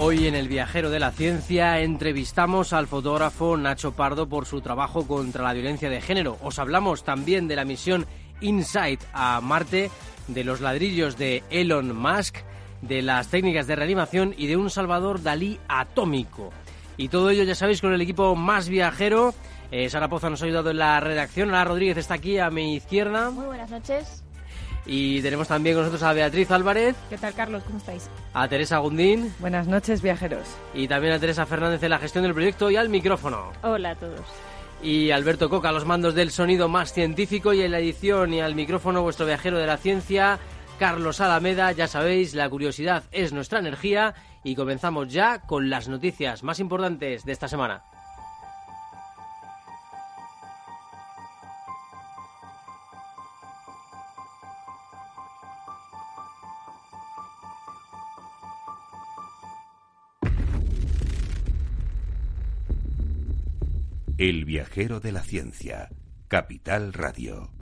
Hoy en El Viajero de la Ciencia entrevistamos al fotógrafo Nacho Pardo por su trabajo contra la violencia de género. Os hablamos también de la misión InSight a Marte, de los ladrillos de Elon Musk, de las técnicas de reanimación y de un Salvador Dalí atómico. Y todo ello, ya sabéis, con el equipo más viajero. Eh, Sara Poza nos ha ayudado en la redacción. Ana Rodríguez está aquí a mi izquierda. Muy buenas noches. Y tenemos también con nosotros a Beatriz Álvarez. ¿Qué tal, Carlos? ¿Cómo estáis? A Teresa Gundín. Buenas noches, viajeros. Y también a Teresa Fernández en la gestión del proyecto y al micrófono. Hola a todos. Y Alberto Coca los mandos del sonido más científico y en la edición y al micrófono vuestro viajero de la ciencia, Carlos Alameda. Ya sabéis, la curiosidad es nuestra energía y comenzamos ya con las noticias más importantes de esta semana. El viajero de la ciencia, Capital Radio.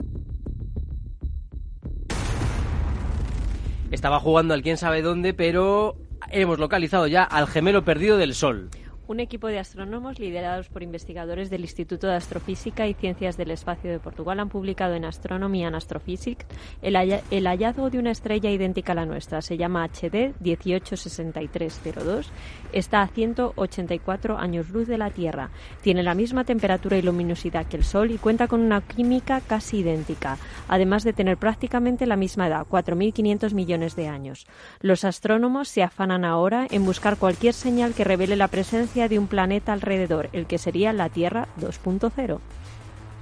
Estaba jugando al quién sabe dónde, pero hemos localizado ya al gemelo perdido del Sol. Un equipo de astrónomos liderados por investigadores del Instituto de Astrofísica y Ciencias del Espacio de Portugal han publicado en Astronomy and Astrophysics el, el hallazgo de una estrella idéntica a la nuestra. Se llama HD 186302. Está a 184 años luz de la Tierra. Tiene la misma temperatura y luminosidad que el Sol y cuenta con una química casi idéntica, además de tener prácticamente la misma edad, 4.500 millones de años. Los astrónomos se afanan ahora en buscar cualquier señal que revele la presencia de un planeta alrededor, el que sería la Tierra 2.0.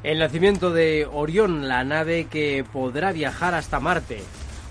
El nacimiento de Orión, la nave que podrá viajar hasta Marte.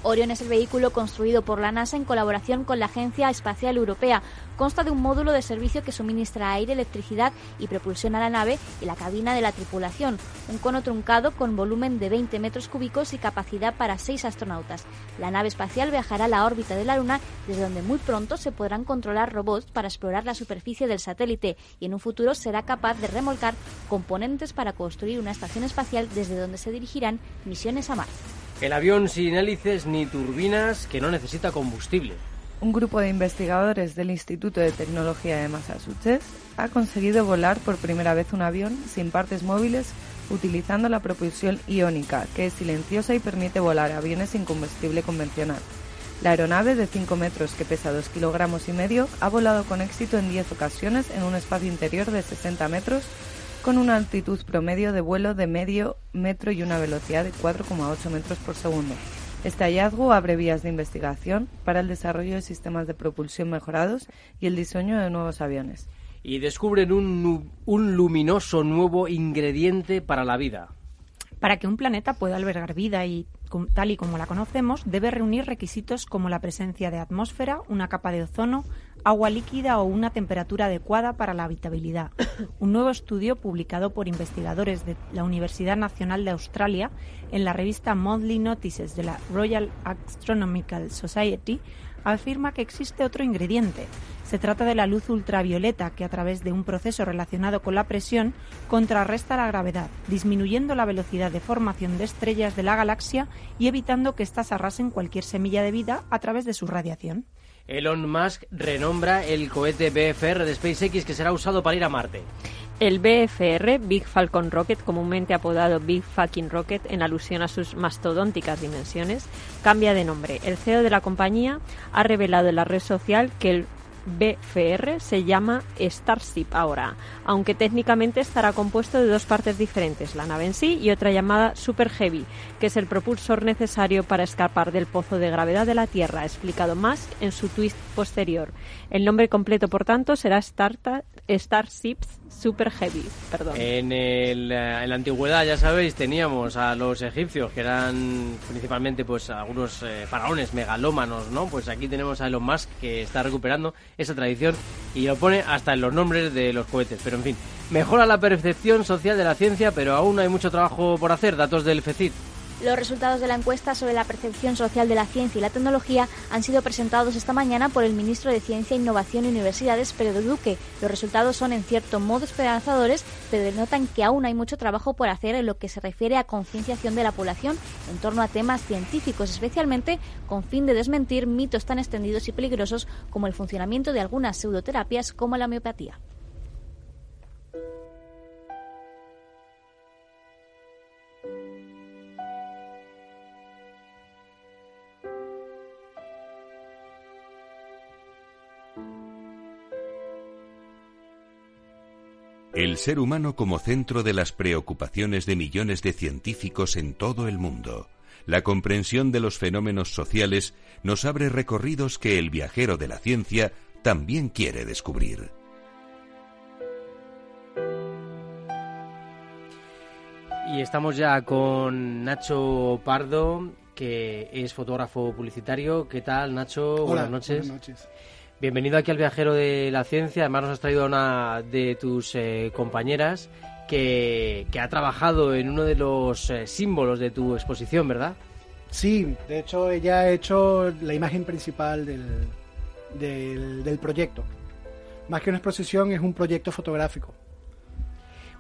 Orion es el vehículo construido por la NASA en colaboración con la Agencia Espacial Europea. Consta de un módulo de servicio que suministra aire, electricidad y propulsión a la nave y la cabina de la tripulación. Un cono truncado con volumen de 20 metros cúbicos y capacidad para seis astronautas. La nave espacial viajará a la órbita de la Luna, desde donde muy pronto se podrán controlar robots para explorar la superficie del satélite y en un futuro será capaz de remolcar componentes para construir una estación espacial desde donde se dirigirán misiones a Marte. El avión sin hélices ni turbinas que no necesita combustible. Un grupo de investigadores del Instituto de Tecnología de Massachusetts ha conseguido volar por primera vez un avión sin partes móviles utilizando la propulsión iónica, que es silenciosa y permite volar aviones sin combustible convencional. La aeronave de 5 metros que pesa 2 kilogramos y medio ha volado con éxito en 10 ocasiones en un espacio interior de 60 metros con una altitud promedio de vuelo de medio metro y una velocidad de 4,8 metros por segundo. Este hallazgo abre vías de investigación para el desarrollo de sistemas de propulsión mejorados y el diseño de nuevos aviones. Y descubren un, luminoso nuevo ingrediente para la vida. Para que un planeta pueda albergar vida y tal y como la conocemos, debe reunir requisitos como la presencia de atmósfera, una capa de ozono, agua líquida o una temperatura adecuada para la habitabilidad. Un nuevo estudio publicado por investigadores de la Universidad Nacional de Australia en la revista Monthly Notices de la Royal Astronomical Society afirma que existe otro ingrediente. Se trata de la luz ultravioleta que a través de un proceso relacionado con la presión contrarresta la gravedad, disminuyendo la velocidad de formación de estrellas de la galaxia y evitando que éstas arrasen cualquier semilla de vida a través de su radiación. Elon Musk renombra el cohete BFR de SpaceX que será usado para ir a Marte. El BFR, Big Falcon Rocket, comúnmente apodado Big Fucking Rocket en alusión a sus mastodónticas dimensiones, cambia de nombre. El CEO de la compañía ha revelado en la red social que el BFR se llama Starship ahora, aunque técnicamente estará compuesto de dos partes diferentes, la nave en sí y otra llamada Super Heavy, que es el propulsor necesario para escapar del pozo de gravedad de la Tierra, explicado Musk en su twist posterior. El nombre completo, por tanto, será Starships Super Heavy. Perdón. En, el, eh, en, la antigüedad, ya sabéis, teníamos a los egipcios, que eran principalmente pues algunos eh, faraones megalómanos, ¿no? Pues aquí tenemos a Elon Musk, que está recuperando esa tradición y lo pone hasta en los nombres de los cohetes. Pero en fin, mejora la percepción social de la ciencia, pero aún hay mucho trabajo por hacer. Datos del FECIT. Los resultados de la encuesta sobre la percepción social de la ciencia y la tecnología han sido presentados esta mañana por el ministro de Ciencia, Innovación y Universidades, Pedro Duque. Los resultados son en cierto modo esperanzadores, pero denotan que aún hay mucho trabajo por hacer en lo que se refiere a concienciación de la población en torno a temas científicos, especialmente con fin de desmentir mitos tan extendidos y peligrosos como el funcionamiento de algunas pseudoterapias como la homeopatía. El ser humano como centro de las preocupaciones de millones de científicos en todo el mundo. La comprensión de los fenómenos sociales nos abre recorridos que el viajero de la ciencia también quiere descubrir. Y estamos ya con Nacho Pardo, que es fotógrafo publicitario. ¿Qué tal, Nacho? buenas noches. Buenas noches. Bienvenido aquí al Viajero de la Ciencia. Además nos has traído a una de tus eh, compañeras que, ha trabajado en uno de los eh, símbolos de tu exposición, ¿verdad? Sí, de hecho ella ha hecho la imagen principal del, del, proyecto. Más que una exposición es un proyecto fotográfico.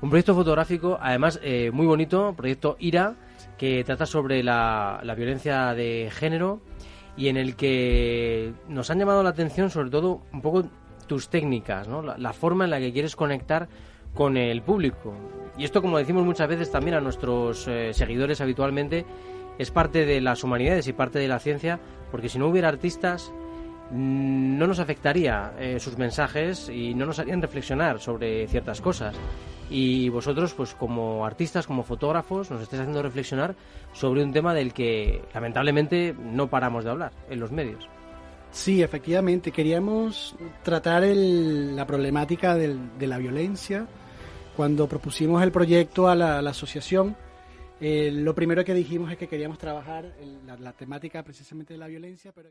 Un proyecto fotográfico, además eh, muy bonito, proyecto IRA, que trata sobre la, la violencia de género y en el que nos han llamado la atención sobre todo un poco tus técnicas, ¿no? la, forma en la que quieres conectar con el público. Y esto, como decimos muchas veces también a nuestros eh, seguidores habitualmente, es parte de las humanidades y parte de la ciencia, porque si no hubiera artistas, mm, no nos afectaría eh, sus mensajes y no nos harían reflexionar sobre ciertas cosas y vosotros, pues como artistas, como fotógrafos, nos estáis haciendo reflexionar sobre un tema del que lamentablemente no paramos de hablar en los medios. Sí, efectivamente, queríamos tratar la problemática de la violencia. Cuando propusimos el proyecto a la, asociación, eh, lo primero que dijimos es que queríamos trabajar la, la temática precisamente de la violencia, pero...